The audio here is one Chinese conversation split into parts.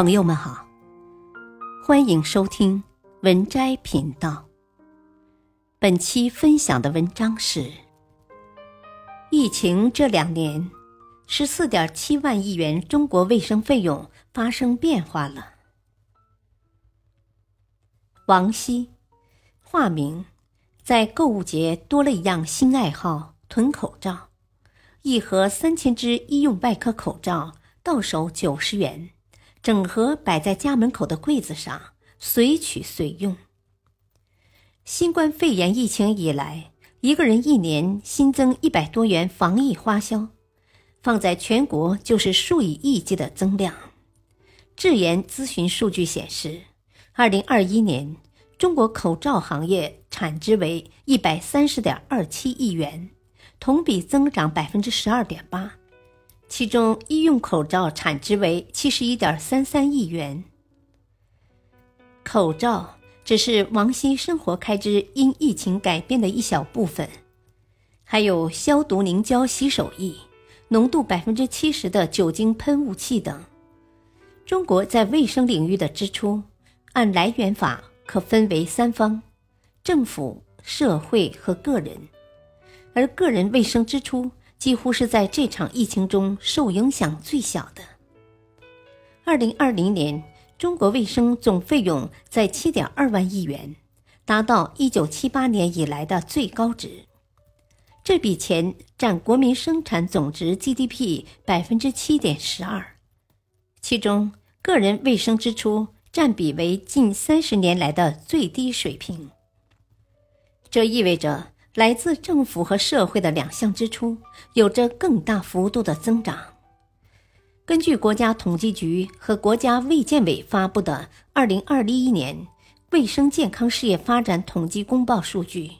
朋友们好，欢迎收听文摘频道。本期分享的文章是：疫情这两年，十四点七万亿元中国卫生费用发生变化了。王希，化名，在购物节多了一样新爱好——囤口罩。一盒三千只医用外科口罩，到手九十元。整盒摆在家门口的柜子上，随取随用。新冠肺炎疫情以来，一个人一年新增一百多元防疫花销，放在全国就是数以亿计的增量。智研咨询数据显示，二零二一年中国口罩行业产值为一百三十点二七亿元，同比增长百分之十二点八。其中，医用口罩产值为七十一点三三亿元。口罩只是王希生活开支因疫情改变的一小部分，还有消毒凝胶洗手液、浓度百分之七十的酒精喷雾器等。中国在卫生领域的支出，按来源法可分为三方：政府、社会和个人，而个人卫生支出。几乎是在这场疫情中受影响最小的。二零二零年，中国卫生总费用在七点二万亿元，达到一九七八年以来的最高值。这笔钱占国民生产总值 GDP 百分之七点十二，其中个人卫生支出占比为近三十年来的最低水平。这意味着。来自政府和社会的两项支出有着更大幅度的增长。根据国家统计局和国家卫健委发布的《二零二一年卫生健康事业发展统计公报》数据，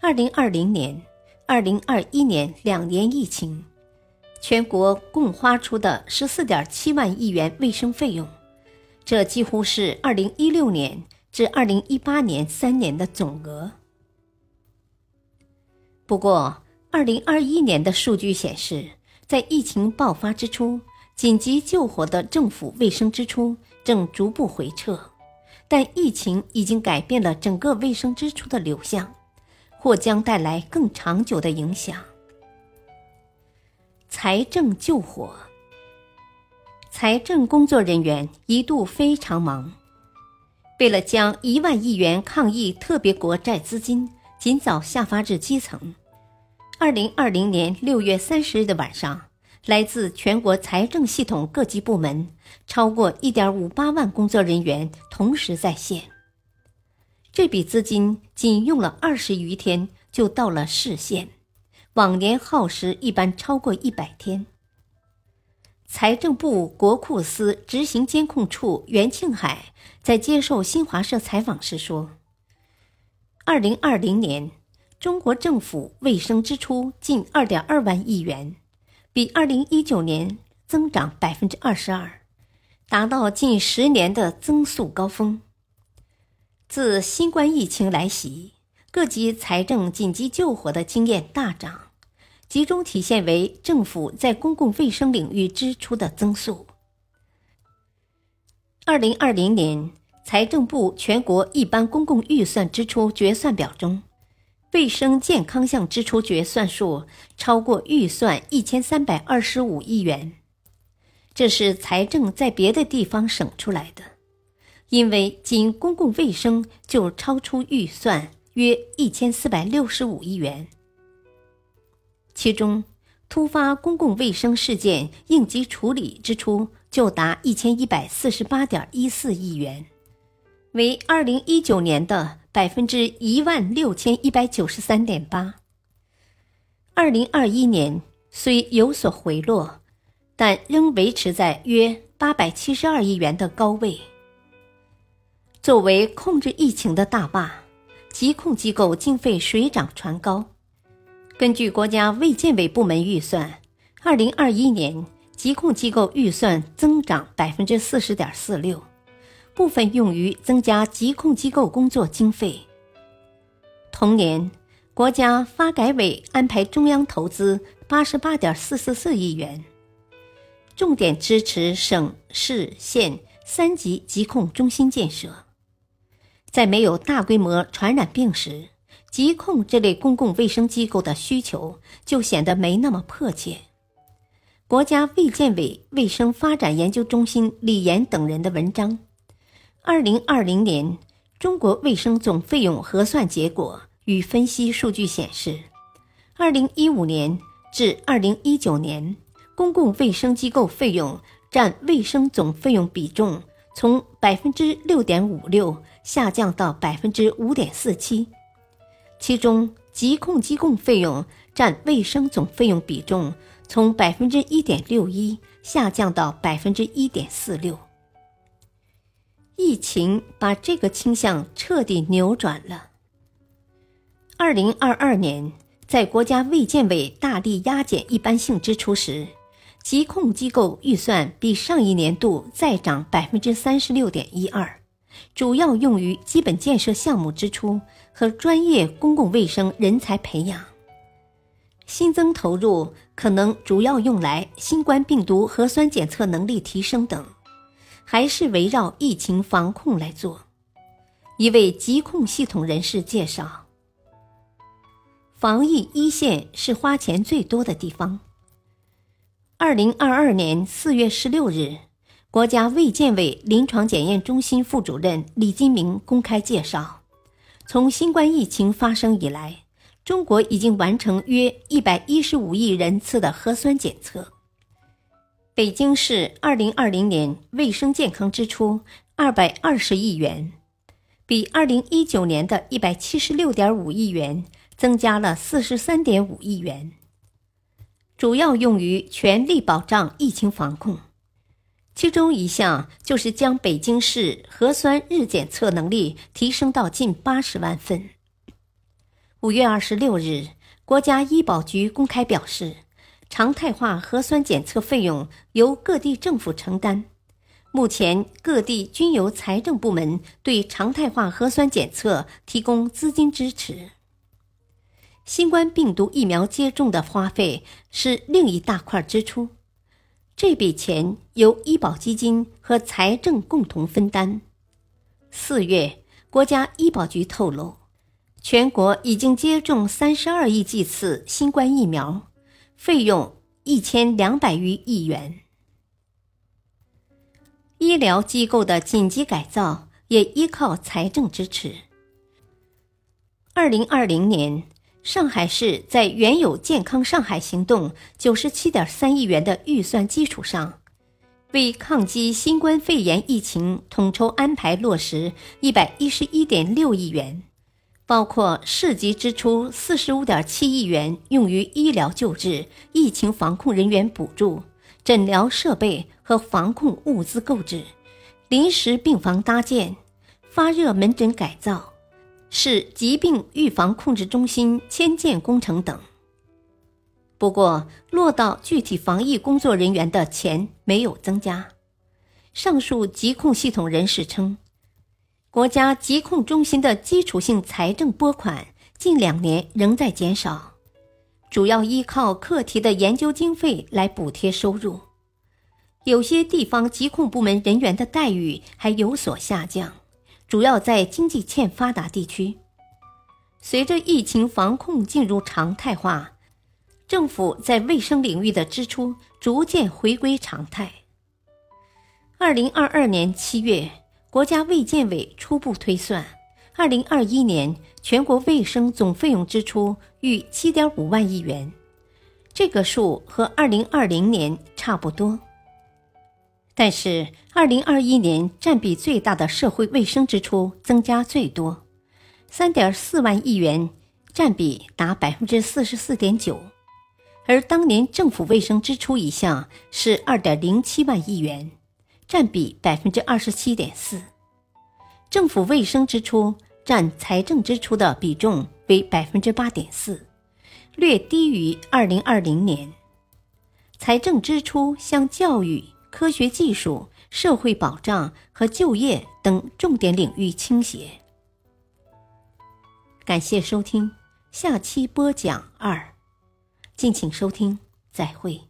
二零二零年、二零二一年两年疫情，全国共花出的十四点七万亿元卫生费用，这几乎是二零一六年至二零一八年三年的总额。不过，二零二一年的数据显示，在疫情爆发之初，紧急救火的政府卫生支出正逐步回撤，但疫情已经改变了整个卫生支出的流向，或将带来更长久的影响。财政救火，财政工作人员一度非常忙，为了将一万亿元抗疫特别国债资金尽早下发至基层。二零二零年六月三十日的晚上，来自全国财政系统各级部门超过一点五八万工作人员同时在线。这笔资金仅用了二十余天就到了市县，往年耗时一般超过一百天。财政部国库司执行监控处袁庆海在接受新华社采访时说：“二零二零年。”中国政府卫生支出近二点二万亿元，比二零一九年增长百分之二十二，达到近十年的增速高峰。自新冠疫情来袭，各级财政紧急救火的经验大涨，集中体现为政府在公共卫生领域支出的增速。二零二零年财政部全国一般公共预算支出决算表中。卫生健康项支出决算数超过预算一千三百二十五亿元，这是财政在别的地方省出来的，因为仅公共卫生就超出预算约一千四百六十五亿元。其中，突发公共卫生事件应急处理支出就达一千一百四十八点一四亿元，为二零一九年的。百分之一万六千一百九十三点八。二零二一年虽有所回落，但仍维持在约八百七十二亿元的高位。作为控制疫情的大坝，疾控机构经费水涨船高。根据国家卫健委部门预算，二零二一年疾控机构预算增长百分之四十点四六。部分用于增加疾控机构工作经费。同年，国家发改委安排中央投资八十八点四四四亿元，重点支持省市县三级疾控中心建设。在没有大规模传染病时，疾控这类公共卫生机构的需求就显得没那么迫切。国家卫健委卫生发展研究中心李岩等人的文章，《二零二零年中国卫生总费用核算结果与分析数据》显示，二零一五年至二零一九年，公共卫生机构费用占卫生总费用比重从百分之六点五六下降到百分之五点四七。其中，疾控机构费用占卫生总费用比重从百分之一点六一下降到百分之一点四六。疫情把这个倾向彻底扭转了。二零二二年，在国家卫健委大力压减一般性支出时，疾控机构预算比上一年度再涨百分之三十六点一二，主要用于基本建设项目支出。和专业公共卫生人才培养，新增投入可能主要用来新冠病毒核酸检测能力提升等，还是围绕疫情防控来做。一位疾控系统人士介绍：“防疫一线是花钱最多的地方。”二零二二年四月十六日，国家卫健委临床检验中心副主任李金明公开介绍。从新冠疫情发生以来，中国已经完成约一百一十五亿人次的核酸检测。北京市二零二零年卫生健康支出二百二十亿元，比二零一九年的一百七十六点五亿元增加了四十三点五亿元，主要用于全力保障疫情防控。其中一项就是将北京市核酸日检测能力提升到近八十万份。五月二十六日，国家医保局公开表示，常态化核酸检测费用由各地政府承担。目前，各地均由财政部门对常态化核酸检测提供资金支持。新冠病毒疫苗接种的花费是另一大块支出。这笔钱由医保基金和财政共同分担。四月，国家医保局透露，全国已经接种三十二亿剂次新冠疫苗，费用一千两百余亿元。医疗机构的紧急改造也依靠财政支持。二零二零年。上海市在原有“健康上海行动”九十七点三亿元的预算基础上，为抗击新冠肺炎疫情统筹安排落实一百一十一点六亿元，包括市级支出四十五点七亿元用于医疗救治、疫情防控人员补助、诊疗设备和防控物资购置、临时病房搭建、发热门诊改造。市疾病预防控制中心迁建工程等。不过，落到具体防疫工作人员的钱没有增加。上述疾控系统人士称，国家疾控中心的基础性财政拨款近两年仍在减少，主要依靠课题的研究经费来补贴收入。有些地方疾控部门人员的待遇还有所下降。主要在经济欠发达地区。随着疫情防控进入常态化，政府在卫生领域的支出逐渐回归常态。二零二二年七月，国家卫健委初步推算，二零二一年全国卫生总费用支出逾七点五万亿元，这个数和二零二零年差不多。但是，二零二一年占比最大的社会卫生支出增加最多，三点四万亿元，占比达百分之四十四点九，而当年政府卫生支出一项是二点零七万亿元，占比百分之二十七点四，政府卫生支出占财政支出的比重为百分之八点四，略低于二零二零年，财政支出向教育。科学技术、社会保障和就业等重点领域倾斜。感谢收听，下期播讲二，敬请收听，再会。